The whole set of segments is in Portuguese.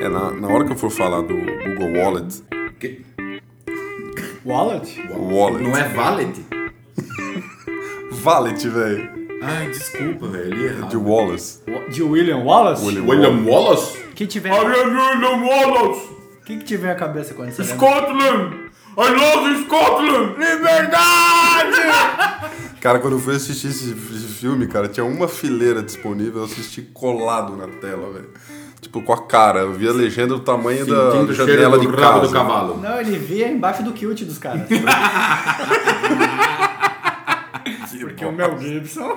É, na, na hora que eu for falar do Google Wallet. Que- Wallet? Wallet. Não é Valet? Wallet, velho. Ai, desculpa, velho. De Wallace. De William Wallace? William William Wallace? Que tiver, William Wallace! que, que tiver a cabeça quando você lembra? Scotland! I love Scotland! Liberdade! Cara, quando eu fui assistir esse, esse filme, cara, tinha uma fileira disponível, eu assisti colado na tela, velho. Tipo, com a cara. Eu vi a legenda do tamanho da janela do de rabo casa. do cavalo. Não, ele via embaixo do kilt dos caras. Porque o Mel Gibson...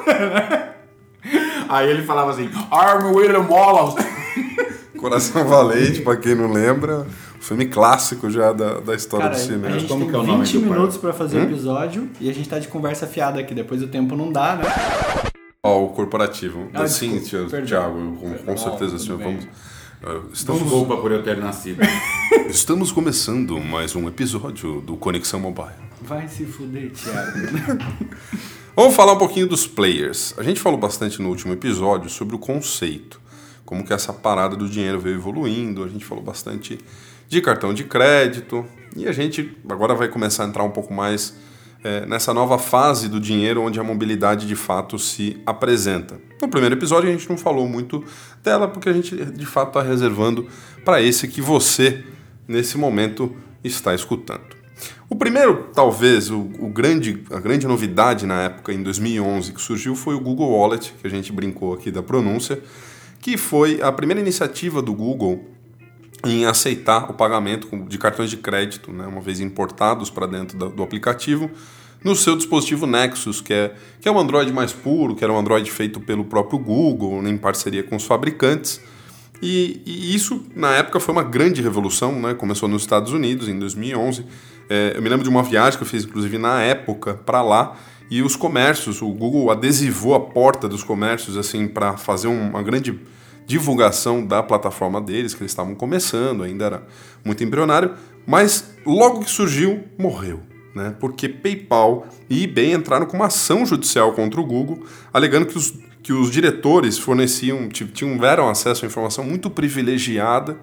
Aí ele falava assim, I'm William Wallace. Coração Valente, pra quem não lembra. Filme clássico já da, da história Cara, do a cinema. gente Como tem que é o nome 20 do pai? minutos pra fazer o episódio e a gente tá de conversa fiada aqui. Depois o tempo não dá, né? Ó, o corporativo. Ah, Sim, desculpa. Thiago, com, com certeza, senhor. Vamos. uh, Estamos, Desculpa por eu ter nascido. estamos começando mais um episódio do Conexão Mobile. Vai se fuder, Thiago. Vamos falar um pouquinho dos players. A gente falou bastante no último episódio sobre o conceito, como que essa parada do dinheiro veio evoluindo. A gente falou bastante de cartão de crédito e a gente agora vai começar a entrar um pouco mais é, nessa nova fase do dinheiro onde a mobilidade de fato se apresenta. No primeiro episódio a gente não falou muito dela porque a gente de fato está reservando para esse que você nesse momento está escutando. O primeiro, talvez, o, o grande, a grande novidade na época, em 2011, que surgiu foi o Google Wallet, que a gente brincou aqui da pronúncia, que foi a primeira iniciativa do Google em aceitar o pagamento de cartões de crédito, né, uma vez importados para dentro da- do aplicativo, no seu dispositivo Nexus, que é, que é um Android mais puro, que era um Android feito pelo próprio Google, em parceria com os fabricantes. E, e isso, na época, foi uma grande revolução, né? Começou nos Estados Unidos, em 2011. É, eu me lembro de uma viagem que eu fiz, inclusive, na época, para lá. E os comércios, o Google adesivou a porta dos comércios, assim, para fazer um- uma grande divulgação da plataforma deles, que eles estavam começando, ainda era muito embrionário. Mas, logo que surgiu, morreu. Né? Porque PayPal e eBay entraram com uma ação judicial contra o Google, alegando que os que os diretores forneciam, ti- tiveram acesso a informação muito privilegiada,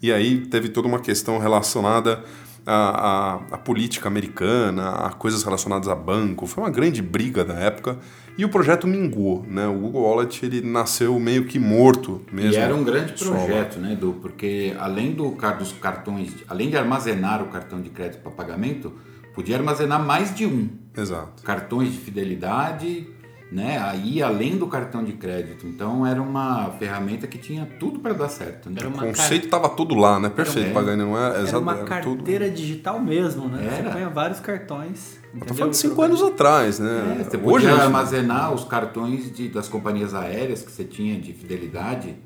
e aí teve toda uma questão relacionada à, à- à política americana, a coisas relacionadas a banco. Foi uma grande briga da época, e o projeto minguou. Né? O Google Wallet ele nasceu meio que morto mesmo. E era um grande projeto, né, Edu? Porque além do, dos cartões, além de armazenar o cartão de crédito para pagamento, podia armazenar mais de um. Exato. Cartões de fidelidade, né? Aí além do cartão de crédito. Então era uma ferramenta que tinha tudo para dar certo. Né? Era O conceito estava todo lá, né? Perfeito, É. Pagani, não é? Era uma era tudo. carteira digital mesmo, né? Era. Você põe vários cartões. Entendeu? falando de cinco anos atrás, né? É, você Hoje podia armazenar os cartões de, das companhias aéreas que você tinha de fidelidade,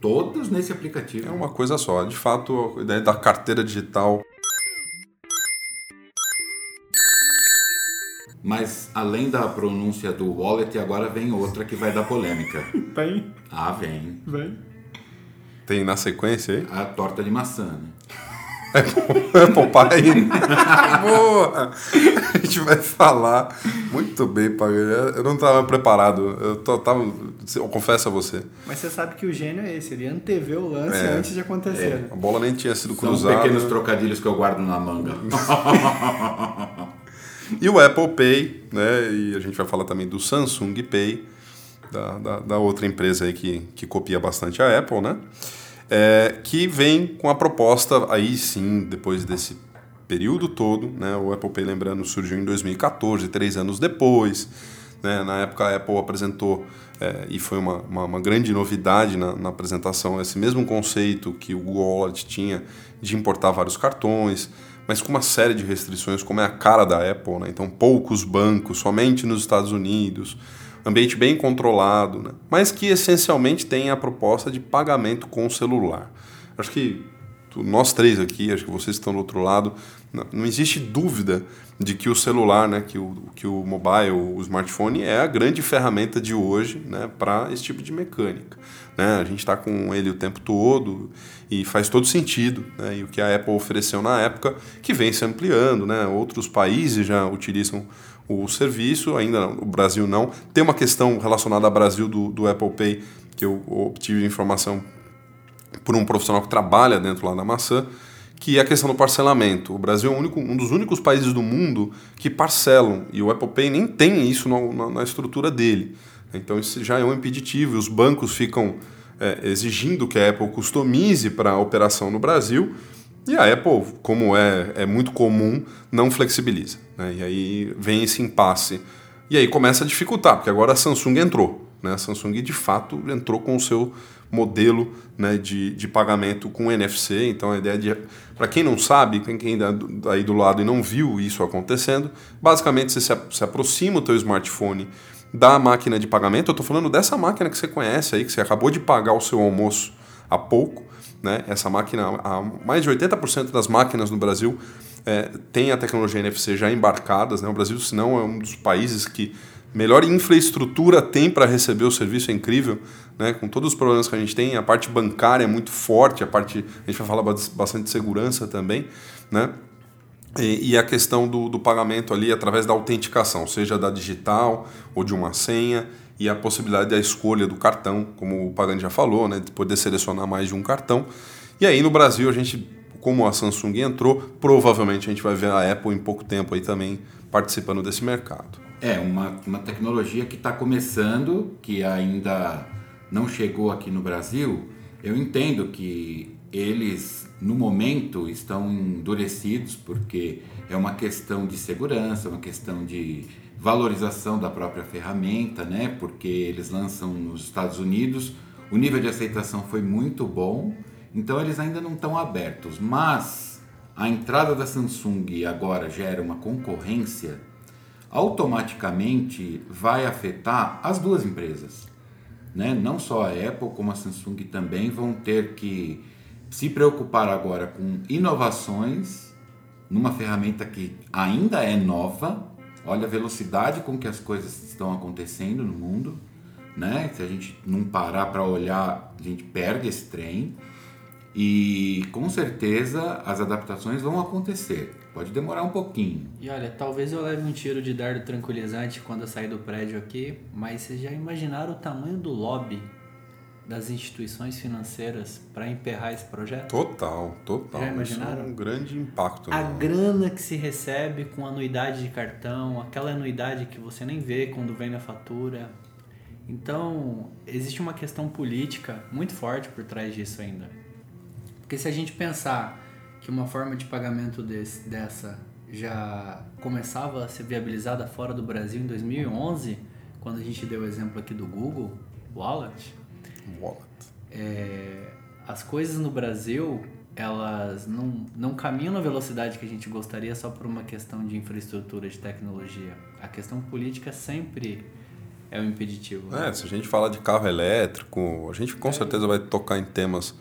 todos nesse aplicativo. É uma coisa só. De fato, a ideia da carteira digital Mas além da pronúncia do wallet, agora vem outra que vai dar polêmica. Vem, Ah, vem. vem. tem na sequência aí. A torta de maçã, né? Papai. Boa! A gente vai falar muito bem, Pagani. Eu não estava preparado. Eu, tô, tava, eu confesso a você. Mas você sabe que o gênio é esse, ele antevê o lance É. antes de acontecer. né? A bola nem tinha sido São cruzada. pequenos trocadilhos que eu guardo na manga. E o Apple Pay, né? E a gente vai falar também do Samsung Pay, da, da, da outra empresa aí que, que copia bastante a Apple, né? É, que vem com a proposta, aí sim, depois desse período todo, né? O Apple Pay, lembrando, surgiu em 2014, três anos depois. Né? Na época a Apple apresentou, é, e foi uma, uma, uma grande novidade na, na apresentação, esse mesmo conceito que o Google Wallet tinha de importar vários cartões, mas com uma série de restrições, como é a cara da Apple, né? Então, poucos bancos, somente nos Estados Unidos, ambiente bem controlado, né? mas que essencialmente tem a proposta de pagamento com celular. Acho que nós três aqui, acho que vocês estão do outro lado, não, existe dúvida de que o celular, né, que o, que o mobile, o smartphone é a grande ferramenta de hoje né, para esse tipo de mecânica. Né? A gente está com ele o tempo todo e faz todo sentido. Né? E o que a Apple ofereceu na época, que vem se ampliando, né? outros países já utilizam o serviço, ainda não, o Brasil não. Tem uma questão relacionada ao Brasil do, do Apple Pay, que eu obtive informação por um profissional que trabalha dentro lá da maçã, que é a questão do parcelamento. O Brasil é único, um dos únicos países do mundo que parcelam, e o Apple Pay nem tem isso na, na, na estrutura dele. Então isso já é um impeditivo, os bancos ficam é, exigindo que a Apple customize para a operação no Brasil, e a Apple, como é, é muito comum, não flexibiliza. Né? E aí vem esse impasse. E aí começa a dificultar, porque agora a Samsung entrou. Né? A Samsung de fato entrou com o seu modelo né, de, de pagamento com NFC. Então a ideia de. Para quem não sabe, quem ainda tá aí do lado e não viu isso acontecendo, basicamente você se, se aproxima o teu smartphone da máquina de pagamento. Eu estou falando dessa máquina que você conhece aí, que você acabou de pagar o seu almoço há pouco. Né? Essa máquina, mais de 80% das máquinas no Brasil é, tem a tecnologia NFC já embarcadas. Né? O Brasil, se não, é um dos países que melhor infraestrutura tem para receber o serviço, é incrível. Né? Com todos os problemas que a gente tem, a parte bancária é muito forte, a parte. A gente vai falar bastante de segurança também. Né? E, e a questão do, do pagamento ali através da autenticação, seja da digital ou de uma senha e a possibilidade da escolha do cartão, como o Pagani já falou, né, de poder selecionar mais de um cartão. E aí no Brasil a gente, como a Samsung entrou, provavelmente a gente vai ver a Apple em pouco tempo aí também participando desse mercado. É, uma, uma tecnologia que está começando, que ainda não chegou aqui no Brasil. Eu entendo que eles, no momento, estão endurecidos, porque é uma questão de segurança, uma questão de valorização da própria ferramenta, né? Porque eles lançam nos Estados Unidos, o nível de aceitação foi muito bom, então eles ainda não estão abertos. Mas a entrada da Samsung agora gera uma concorrência, automaticamente vai afetar as duas empresas. Né? Não só a Apple como a Samsung também vão ter que se preocupar agora com inovações numa ferramenta que ainda é nova, Olha a velocidade com que as coisas estão acontecendo no mundo, né? Se a gente não parar para olhar, a gente perde esse trem. E com certeza as adaptações vão acontecer. Pode demorar um pouquinho. E olha, talvez eu leve um tiro de dardo tranquilizante quando eu sair do prédio aqui, mas vocês já imaginaram o tamanho do lobby das instituições financeiras para emperrar esse projeto? Total, total. Já imaginaram? Isso é um grande impacto. A né? grana que se recebe com anuidade de cartão, aquela anuidade que você nem vê quando vem na fatura. Então, existe uma questão política muito forte por trás disso ainda. Porque se a gente pensar que uma forma de pagamento desse, dessa já começava a ser viabilizada fora do Brasil em 2011, quando a gente deu o exemplo aqui do Google Wallet, Wallet. é, as coisas no Brasil elas não, não caminham na velocidade que a gente gostaria só por uma questão de infraestrutura, de tecnologia. A questão política sempre é o impeditivo. né? É, se a gente falar de carro elétrico, a gente com certeza vai tocar em temas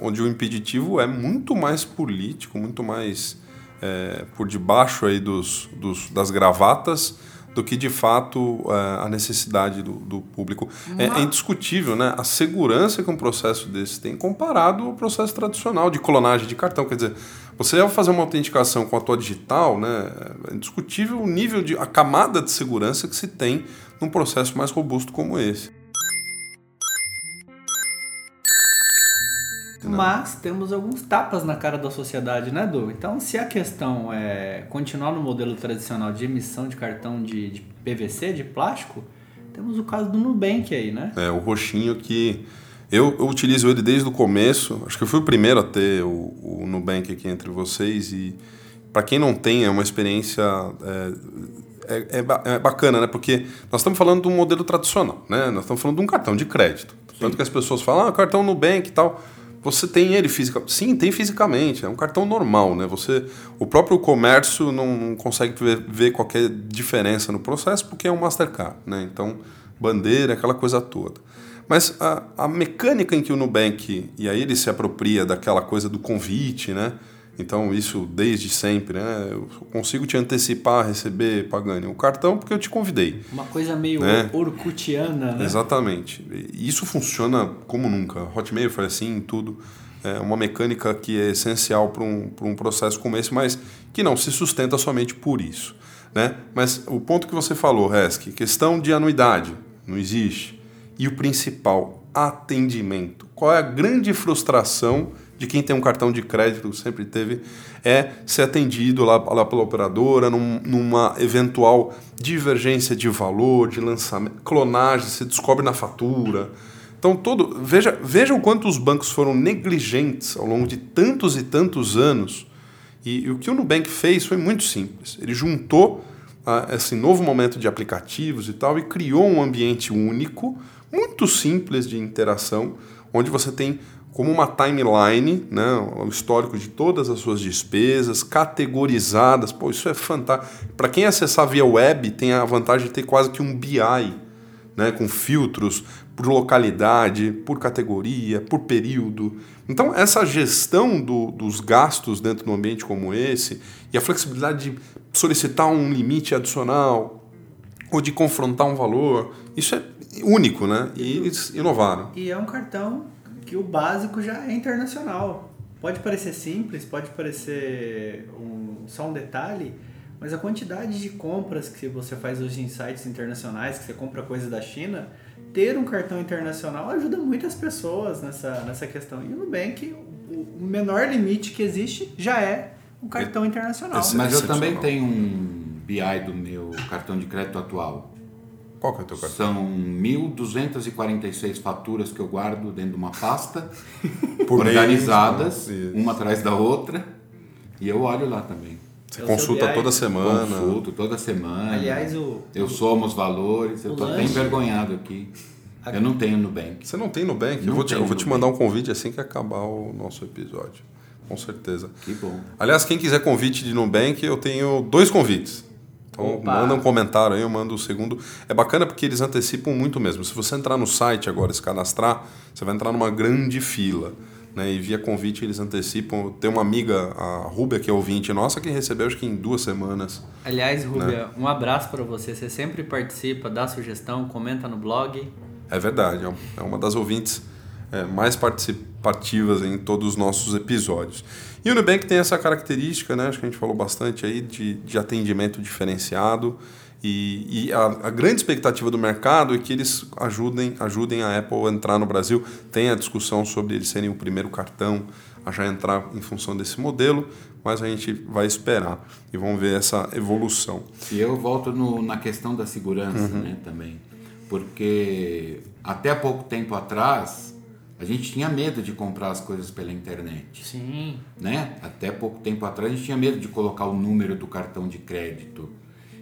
onde o impeditivo é muito mais político, muito mais é, por debaixo aí dos, dos, das gravatas do que de fato é, a necessidade do, do público. É, é indiscutível né? a segurança que um processo desse tem comparado ao processo tradicional de clonagem de cartão. Quer dizer, você ao fazer uma autenticação com a tua digital, né, é indiscutível o nível de a camada de segurança que se tem num processo mais robusto como esse. Mas temos alguns tapas na cara da sociedade, né, Du? Então, se a questão é continuar no modelo tradicional de emissão de cartão de, de PVC, de plástico, temos o caso do Nubank aí, né? É, o roxinho que eu, eu utilizo ele desde o começo. Acho que eu fui o primeiro a ter o, o Nubank aqui entre vocês e para quem não tem é uma experiência é, é, é é bacana, né? Porque nós estamos falando de um modelo tradicional, né? Nós estamos falando de um cartão de crédito. Tanto que as pessoas falam, ah, cartão Nubank e tal. Você tem ele fisicamente? Sim, tem fisicamente. É um cartão normal, né? Você, o próprio comércio não, consegue ver, ver qualquer diferença no processo porque é um Mastercard, né? Então, bandeira, aquela coisa toda. Mas a, a mecânica em que o Nubank, e aí ele se apropria daquela coisa do convite, né? Então, isso desde sempre, né? Eu consigo te antecipar a receber, Pagani, o cartão porque eu te convidei. Uma coisa meio Né? orkutiana, né? Exatamente. E isso funciona como nunca. Hotmail foi assim tudo. É uma mecânica que é essencial para um, pra um processo como esse, mas que não se sustenta somente por isso. Né? Mas o ponto que você falou, Resk, questão de anuidade, não existe. E o principal, atendimento. Qual é a grande frustração de quem tem um cartão de crédito, sempre teve, é ser atendido lá, lá pela operadora num, numa eventual divergência de valor, de lançamento, clonagem, você descobre na fatura. Então, todo, veja, veja o quanto os bancos foram negligentes ao longo de tantos e tantos anos. E, e o que o Nubank fez foi muito simples. Ele juntou ah, esse novo momento de aplicativos e tal e criou um ambiente único, muito simples de interação, onde você tem como uma timeline, né, o histórico de todas as suas despesas, categorizadas. Pô, isso é fantástico. Para quem acessar via web, tem a vantagem de ter quase que um BI, né, com filtros por localidade, por categoria, por período. Então, essa gestão do, dos gastos dentro de um ambiente como esse e a flexibilidade de solicitar um limite adicional ou de confrontar um valor, isso é único, né? E eles inovaram. E é um cartão que o básico já é internacional. Pode parecer simples, pode parecer um, só um detalhe, mas a quantidade de compras que você faz hoje em sites internacionais, que você compra coisa da China, ter um cartão internacional ajuda muitas pessoas nessa, nessa questão. E o Nubank, o menor limite que existe já é um cartão internacional. Mas eu também tenho um BI do meu cartão de crédito atual. Qual que é o teu cartão? São 1.246 faturas que eu guardo dentro de uma pasta, Por organizadas, mês, uma atrás da outra, e eu olho lá também. Você É consulta toda semana. Consulto toda semana. Aliás, o, Eu somo os valores, eu tô até envergonhado aqui. A- Eu não tenho Nubank. Você não tem Nubank? eu Não vou te, eu vou te mandar um convite assim que acabar o nosso episódio. Com certeza. Que bom. Aliás, quem quiser convite de Nubank, eu tenho dois convites. Então Opa. manda um comentário aí, eu mando o segundo. É bacana porque eles antecipam muito mesmo. Se você entrar no site agora e se cadastrar, você vai entrar numa grande fila. Né? E via convite eles antecipam. Tem uma amiga, a Rúbia, que é ouvinte nossa, que recebeu acho que em duas semanas. aliás, Rubia, Né? um abraço para você. Você sempre participa, dá sugestão, comenta no blog. É verdade, é um- é uma das ouvintes é, mais participativas em todos os nossos episódios. E o Nubank tem essa característica, né, acho que a gente falou bastante aí, de, de atendimento diferenciado. E, e a, a grande expectativa do mercado é que eles ajudem, ajudem a Apple a entrar no Brasil. Tem a discussão sobre eles serem o primeiro cartão a já entrar em função desse modelo, mas a gente vai esperar e vamos ver essa evolução. E eu volto no- na questão da segurança né, também. Porque até pouco tempo atrás, a gente tinha medo de comprar as coisas pela internet. Sim. né? Até pouco tempo atrás a gente tinha medo de colocar o número do cartão de crédito.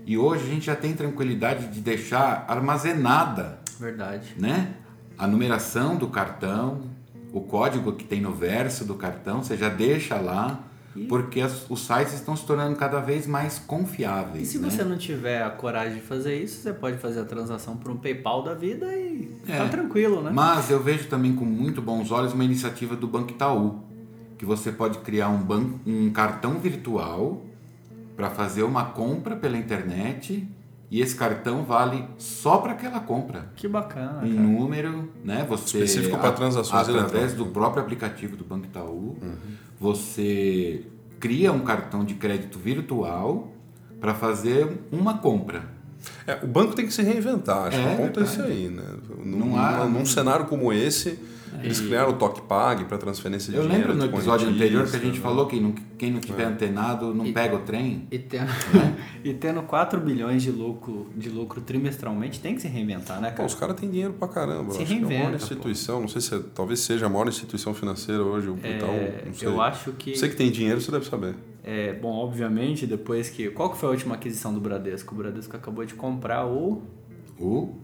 E hoje a gente já tem tranquilidade de deixar armazenada, Verdade. né? A numeração do cartão, o código que tem no verso do cartão, você já deixa lá, porque as- os sites estão se tornando cada vez mais E confiáveis. se né? você não tiver a coragem de fazer isso, você pode fazer a transação por um PayPal da vida e É. tá tranquilo, né? Mas eu vejo também com muito bons olhos uma iniciativa do Banco Itaú, que você pode criar um, ban um cartão virtual para fazer uma compra pela internet e esse cartão vale só para aquela compra. Que bacana, Um cara. número, né? Você Específico para transações através do próprio aplicativo do Banco Itaú, Uhum. você cria um cartão de crédito virtual para fazer uma compra. É, o banco tem que se reinventar, acho É, que o ponto é verdade. aí, né? Num, Não há- num cenário como esse, eles criaram o Toque Pag para transferência de Eu dinheiro. lembro no episódio anterior que a gente né? falou que não- quem não tiver antenado não pega o trem. E tendo, e tendo 4 bilhões de lucro, de lucro trimestralmente, tem que se reinventar, né, Pô, cara? os caras têm dinheiro pra caramba. Se acho que é a maior reinventa, instituição, não sei se é- talvez seja a maior instituição financeira hoje, o Itaú, É, não sei. eu acho que. Você que tem dinheiro, você deve saber. É, bom, obviamente, depois que. Qual que foi a última aquisição do Bradesco? O Bradesco acabou de comprar o. O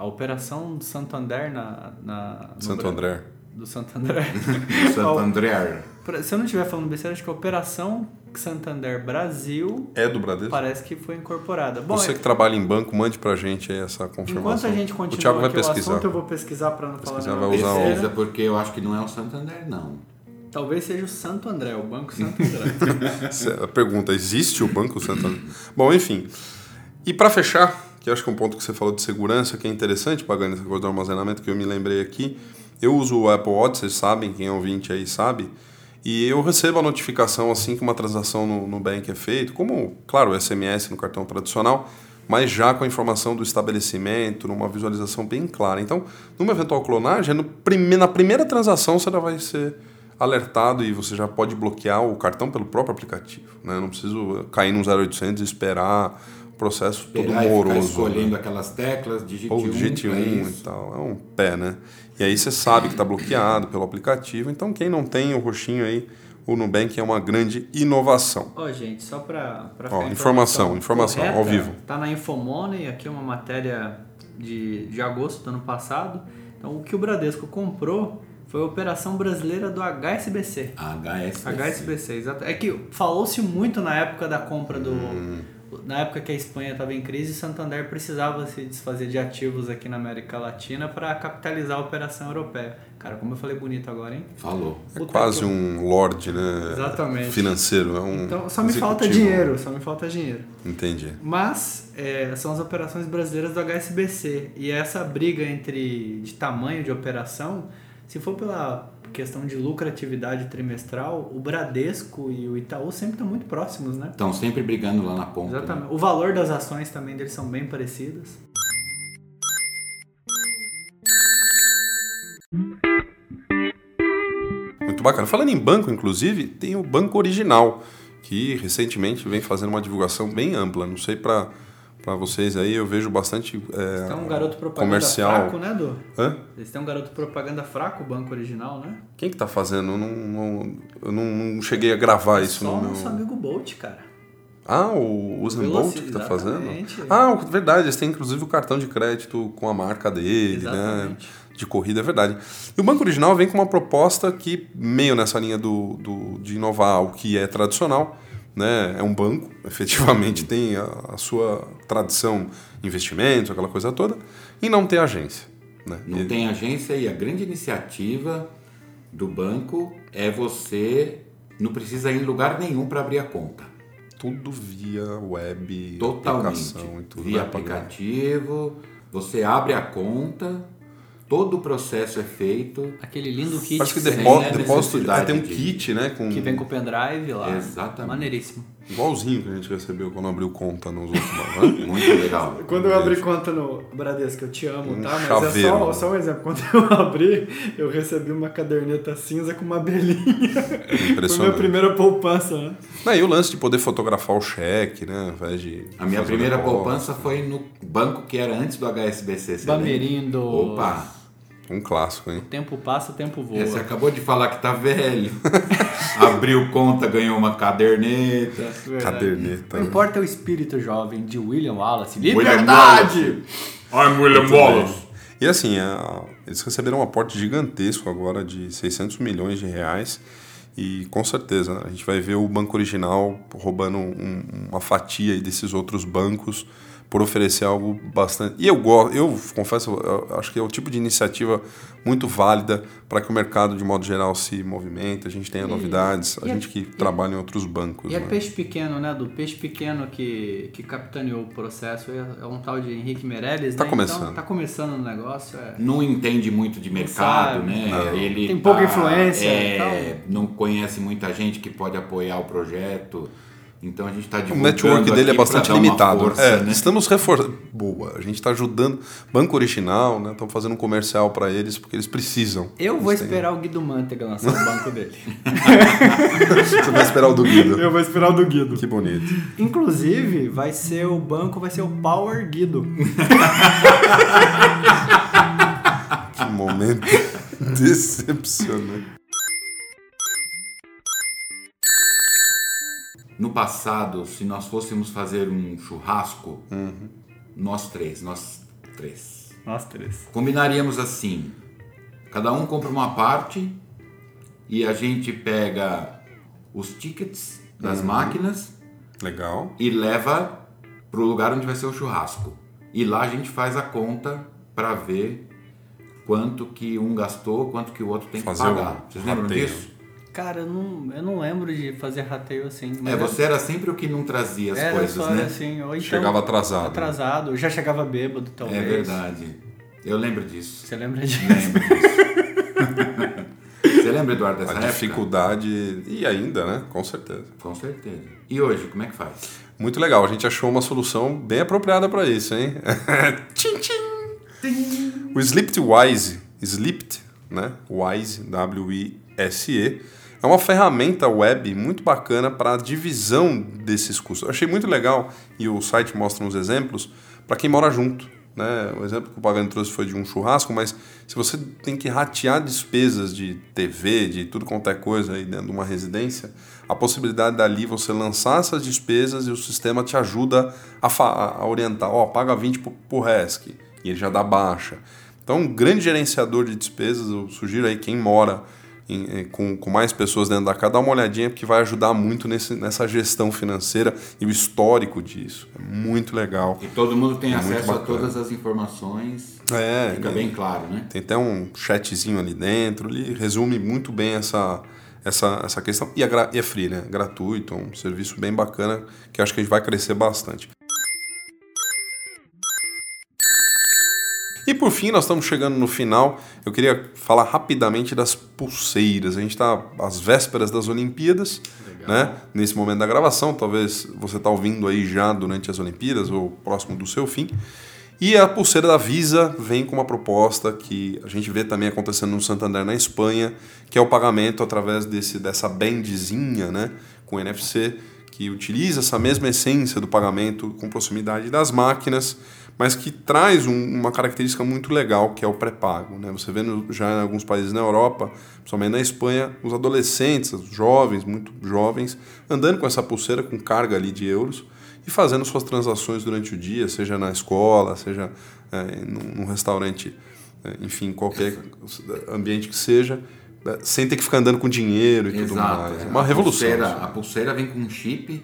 A operação do Santander na. na Santo André. Do Santander. Santo André. Pra- Se eu não estiver falando besteira, acho que a Operação Santander Brasil É do Bradesco? parece que foi incorporada. Bom, Você que trabalha em banco, mande pra gente aí essa confirmação. enquanto a gente o continua Thiago vai aqui o pesquisar. assunto, eu vou pesquisar para não falar Pesquisar, nenhuma vai usar o- porque eu acho que não é o Santander, não. Talvez seja o Santo André, o Banco Santo André. A pergunta, existe o Banco Santander? Bom, enfim. E para fechar, que acho que é um ponto que você falou de segurança, que é interessante, pagando essa coisa do armazenamento, que eu me lembrei aqui. Eu uso o Apple Watch, vocês sabem, quem é ouvinte aí sabe. E eu recebo a notificação assim que uma transação no, bank é feita, como, claro, o SMS no cartão tradicional, mas já com a informação do estabelecimento, numa visualização bem clara. Então, numa eventual clonagem, no prime na primeira transação você já vai ser alertado e você já pode bloquear o cartão pelo próprio aplicativo. Né? Não preciso cair no 0800 e esperar processo todo moroso. escolhendo né? aquelas teclas, digite Ou um, digite é um e tal. É um pé, né? E aí você sabe que está bloqueado pelo aplicativo. Então, quem não tem o roxinho aí, o Nubank é uma grande inovação. Ó, gente, só para informação, informação, correta, ao vivo. Tá na Infomoney, aqui é uma matéria de, de agosto do ano passado. Então, o que o Bradesco comprou foi a operação brasileira do HSBC. HSBC. HSBC, exato. É que falou-se muito na época da compra do. Hum. Na época que a Espanha estava em crise, Santander precisava se desfazer de ativos aqui na América Latina para capitalizar a operação europeia. Cara, como eu falei bonito agora, hein? Falou. É Puta quase que- um lord, né? Exatamente. Financeiro. É um Então só me falta dinheiro, só me falta dinheiro. Entendi. Mas é, são as operações brasileiras do HSBC. E essa briga entre de tamanho de operação, se for pela questão de lucratividade trimestral, o Bradesco e o Itaú sempre estão muito próximos, né? Estão sempre brigando lá na ponta. né? Exatamente. O valor das ações também deles são bem parecidas. Muito bacana. Falando em banco, inclusive, tem o Banco Original, que recentemente vem fazendo uma divulgação bem ampla. Não sei para para vocês aí, eu vejo bastante é, Tem um garoto propaganda comercial. fraco, né, Du? Hã? Eles têm um garoto propaganda fraco, o banco original, né? Quem que tá fazendo? Eu não, não- eu não, não cheguei a gravar isso Só no o meu... nosso amigo Bolt, cara. Ah, o Usain Bolt que tá fazendo? Ah, verdade, eles têm inclusive o cartão de crédito com a marca dele, né? Exatamente. De corrida, é verdade. E o Banco Original vem com uma proposta que, meio nessa linha do, do- de inovar o que é tradicional, né? É um banco, efetivamente tem a, a sua tradição, investimentos, aquela coisa toda, e não tem agência. Né? Não Ele- tem agência e a grande iniciativa do banco é você não precisa ir em lugar nenhum para abrir a conta. Tudo via web, Totalmente. aplicação e tudo. Via né? aplicativo, você abre a conta, todo o processo é feito. Aquele lindo kit Parece que depo- Sem depósito, é, tem um de- kit, né? Com, que vem com o pendrive lá. Exatamente. Maneiríssimo. Igualzinho que a gente recebeu quando abriu conta nos outros bancos, né? Muito legal. Quando eu abri conta no Bradesco, eu te amo, Um tá? Mas chaveiro. é só, só um exemplo. Quando eu abri, eu recebi uma caderneta cinza com uma abelhinha. Foi minha Impressionante. primeira poupança, né? Não, e o lance de poder fotografar o cheque, né? Ao invés de. A minha primeira poupança foi no banco que era antes do HSBC. Bamerindo. Opa! Um clássico, hein? O tempo passa, o tempo voa. É, Você acabou de falar que tá velho. Abriu conta, ganhou uma caderneta. Verdade. Caderneta. Não né? importa o espírito jovem de William Wallace. William Liberdade! I'm William bem. E assim, a- eles receberam um aporte gigantesco agora de 600 milhões de reais. E com certeza a gente vai ver o banco original roubando um- uma fatia aí desses outros bancos por oferecer algo bastante. E eu gosto, eu confesso, eu acho que é o tipo de iniciativa muito válida para que o mercado de modo geral se movimente, a gente tenha novidades, a e é- gente que e- trabalha em outros bancos. E é né? peixe pequeno, né? Do peixe pequeno que, que capitaneou o processo. É é um tal de Henrique Meirelles, Tá né? começando. Então, tá começando o negócio. É. Não entende muito de mercado, sabe. né? Não. Ele Tem pouca tá- influência é, não conhece muita gente que pode apoiar o projeto. Então a gente está O divulgando network dele é bastante limitado. força, é, né? Estamos reforçando. Boa, a gente está ajudando. Banco Original, né? Estamos fazendo um comercial para eles porque eles precisam. Eu vou têm- esperar o Guido Mantega lançar o banco dele. Você vai esperar o do Guido. Eu vou esperar o do Guido. Que bonito. Inclusive, vai ser o banco, vai ser o Power Guido. Que momento decepcionante. No passado, se nós fôssemos fazer um churrasco, Uhum. nós três, nós três, Nós três. combinaríamos assim: cada um compra uma parte e a gente pega os tickets Uhum. das máquinas Legal. e leva pro lugar onde vai ser o churrasco. E lá a gente faz a conta para ver quanto que um gastou, quanto que o outro tem Fazer que pagar. Vocês lembram rateio. disso? Cara, eu não, eu não lembro de fazer rateio assim. É, você era sempre o que não trazia as era coisas, só né? assim. Ou então, Chegava atrasado. Atrasado. Já chegava bêbado, talvez. É verdade. Eu lembro disso. Você lembra disso? Lembro disso. Você lembra, Eduardo, dessa A época? dificuldade. E ainda, né? Com certeza. Com certeza. E hoje, como é que faz? Muito legal, a gente achou uma solução bem apropriada para isso, hein? tchim, tchim. O Slipped Wise, Slipped, né? Wise, W-I-S-E, é uma ferramenta web muito bacana para a divisão desses custos. Eu achei muito legal e o site mostra uns exemplos para quem mora junto. Né? O exemplo que o Pagani trouxe foi de um churrasco, mas se você tem que ratear despesas de TV, de tudo quanto é coisa aí dentro de uma residência, a possibilidade dali você lançar essas despesas e o sistema te ajuda a, a orientar, oh, paga 20 por, por RESC, e ele já dá baixa. Então, um grande gerenciador de despesas, eu sugiro aí quem mora em, com, com mais pessoas dentro da casa, dá uma olhadinha, porque vai ajudar muito nesse, nessa gestão financeira e o histórico disso. É muito legal. E todo mundo tem é acesso a todas as informações. É, fica bem claro, né? Tem até um chatzinho ali dentro, ele resume muito bem essa, essa, essa questão. E é, e é free, né? Gratuito, um serviço bem bacana que acho que a gente vai crescer bastante. E por fim, nós estamos chegando no final. Eu queria falar rapidamente das pulseiras. A gente está às vésperas das Olimpíadas, Legal. né? Nesse momento da gravação, talvez você está ouvindo aí já durante as Olimpíadas ou próximo do seu fim. E a pulseira da Visa vem com uma proposta que a gente vê também acontecendo no Santander na Espanha, que é o pagamento através desse, dessa bandzinha, né, com NFC, que utiliza essa mesma essência do pagamento com proximidade das máquinas mas que traz um, uma característica muito legal, que é o pré-pago. Né? Você vê no, já em alguns países na Europa, principalmente na Espanha, os adolescentes, os jovens, muito jovens, andando com essa pulseira com carga ali de euros e fazendo suas transações durante o dia, seja na escola, seja é, num, num restaurante, é, enfim, qualquer ambiente que seja, é, sem ter que ficar andando com dinheiro e Exato, tudo mais. É uma a revolução. Pulseira, a pulseira vem com um chip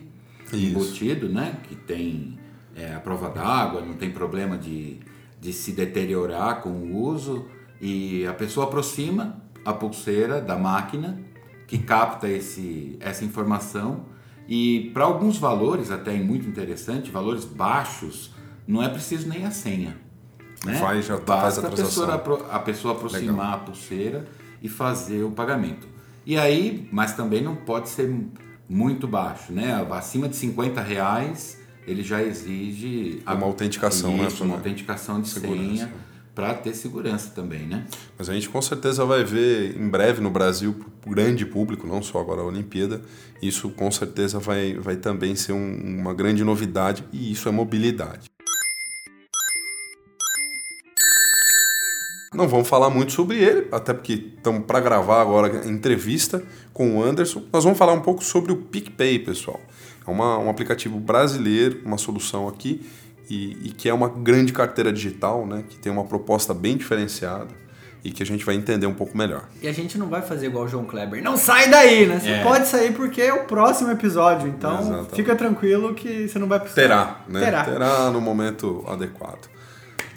Isso. embutido, né? Que tem é, a prova d'água, não tem problema de, de se deteriorar com o uso. E a pessoa aproxima a pulseira da máquina que capta esse, essa informação e para alguns valores, até muito interessante, valores baixos, não é preciso nem a senha. Né? Faz, já Basta faz a, pessoa, a pessoa aproximar Legal. a pulseira e fazer o pagamento. E aí, mas também não pode ser muito baixo, né? Acima de 50 reais ele já exige uma autenticação, isso, né? Uma autenticação de segurança. senha para ter segurança também, né? Mas a gente com certeza vai ver em breve no Brasil, para o grande público, não só agora a Olimpíada, isso com certeza vai, vai também ser um, uma grande novidade e isso é mobilidade. Não vamos falar muito sobre ele, até porque estamos para gravar agora a entrevista com o Anderson. Nós vamos falar um pouco sobre o PicPay, pessoal. É uma, um aplicativo brasileiro, uma solução aqui, e, e, que é uma grande carteira digital, né? Que tem uma proposta bem diferenciada e que a gente vai entender um pouco melhor. E a gente não vai fazer igual o João Kleber. Não sai daí, né? Você é. pode sair porque é o próximo episódio. Então Exatamente. fica tranquilo que você não vai precisar. Terá, né? Terá. Terá no momento adequado.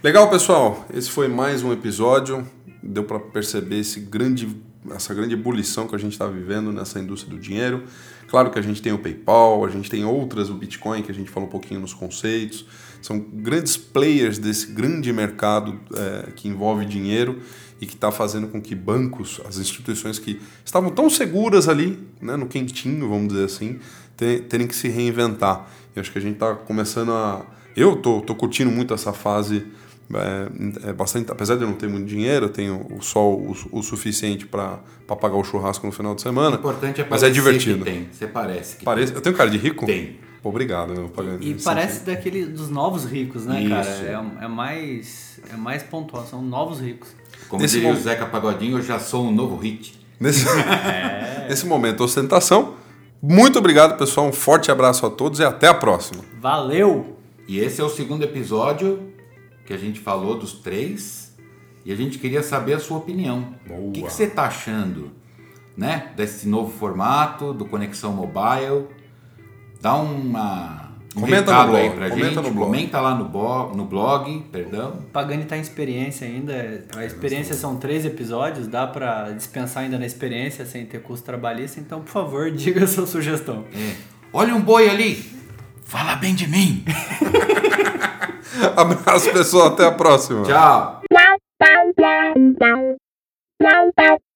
Legal, pessoal. Esse foi mais um episódio. Deu para perceber esse grande, essa grande ebulição que a gente está vivendo nessa indústria do dinheiro. Claro que a gente tem o PayPal, a gente tem outras, o Bitcoin, que a gente falou um pouquinho nos conceitos. São grandes players desse grande mercado é, que envolve dinheiro e que está fazendo com que bancos, as instituições que estavam tão seguras ali, né, no quentinho, vamos dizer assim, terem que se reinventar. E acho que a gente está começando a. Eu tô, tô curtindo muito essa fase é, é, bastante, apesar de eu não ter muito dinheiro, eu tenho só o, o suficiente para pagar o churrasco no final de semana. O importante é mas é divertido. Que tem. Você parece que parece, tem. Eu tenho cara de rico? Tem. Obrigado, meu pagando. E, parece daquele dos novos ricos, né, Isso. cara? É, é, mais é mais pontuação, novos ricos. Como Nesse diria o Zeca Pagodinho, eu já sou um novo hit. Nesse, é. Nesse momento, ostentação. Muito obrigado, pessoal. Um forte abraço a todos e até a próxima. Valeu! E esse é o segundo episódio que a gente falou dos três e a gente queria saber a sua opinião. Boa. O que, que você está achando né, desse novo formato, do Conexão Mobile? Dá uma, um comenta no blog, aí pra comenta gente. No blog. Comenta lá no, blog, no blog, perdão. Pagani está em experiência ainda. A experiência são três episódios, dá para dispensar ainda na experiência sem ter custo trabalhista. Então, por favor, diga a sua sugestão. É. Olha um boi ali! Fala bem de mim! Abraço, pessoal. Até a próxima. Tchau.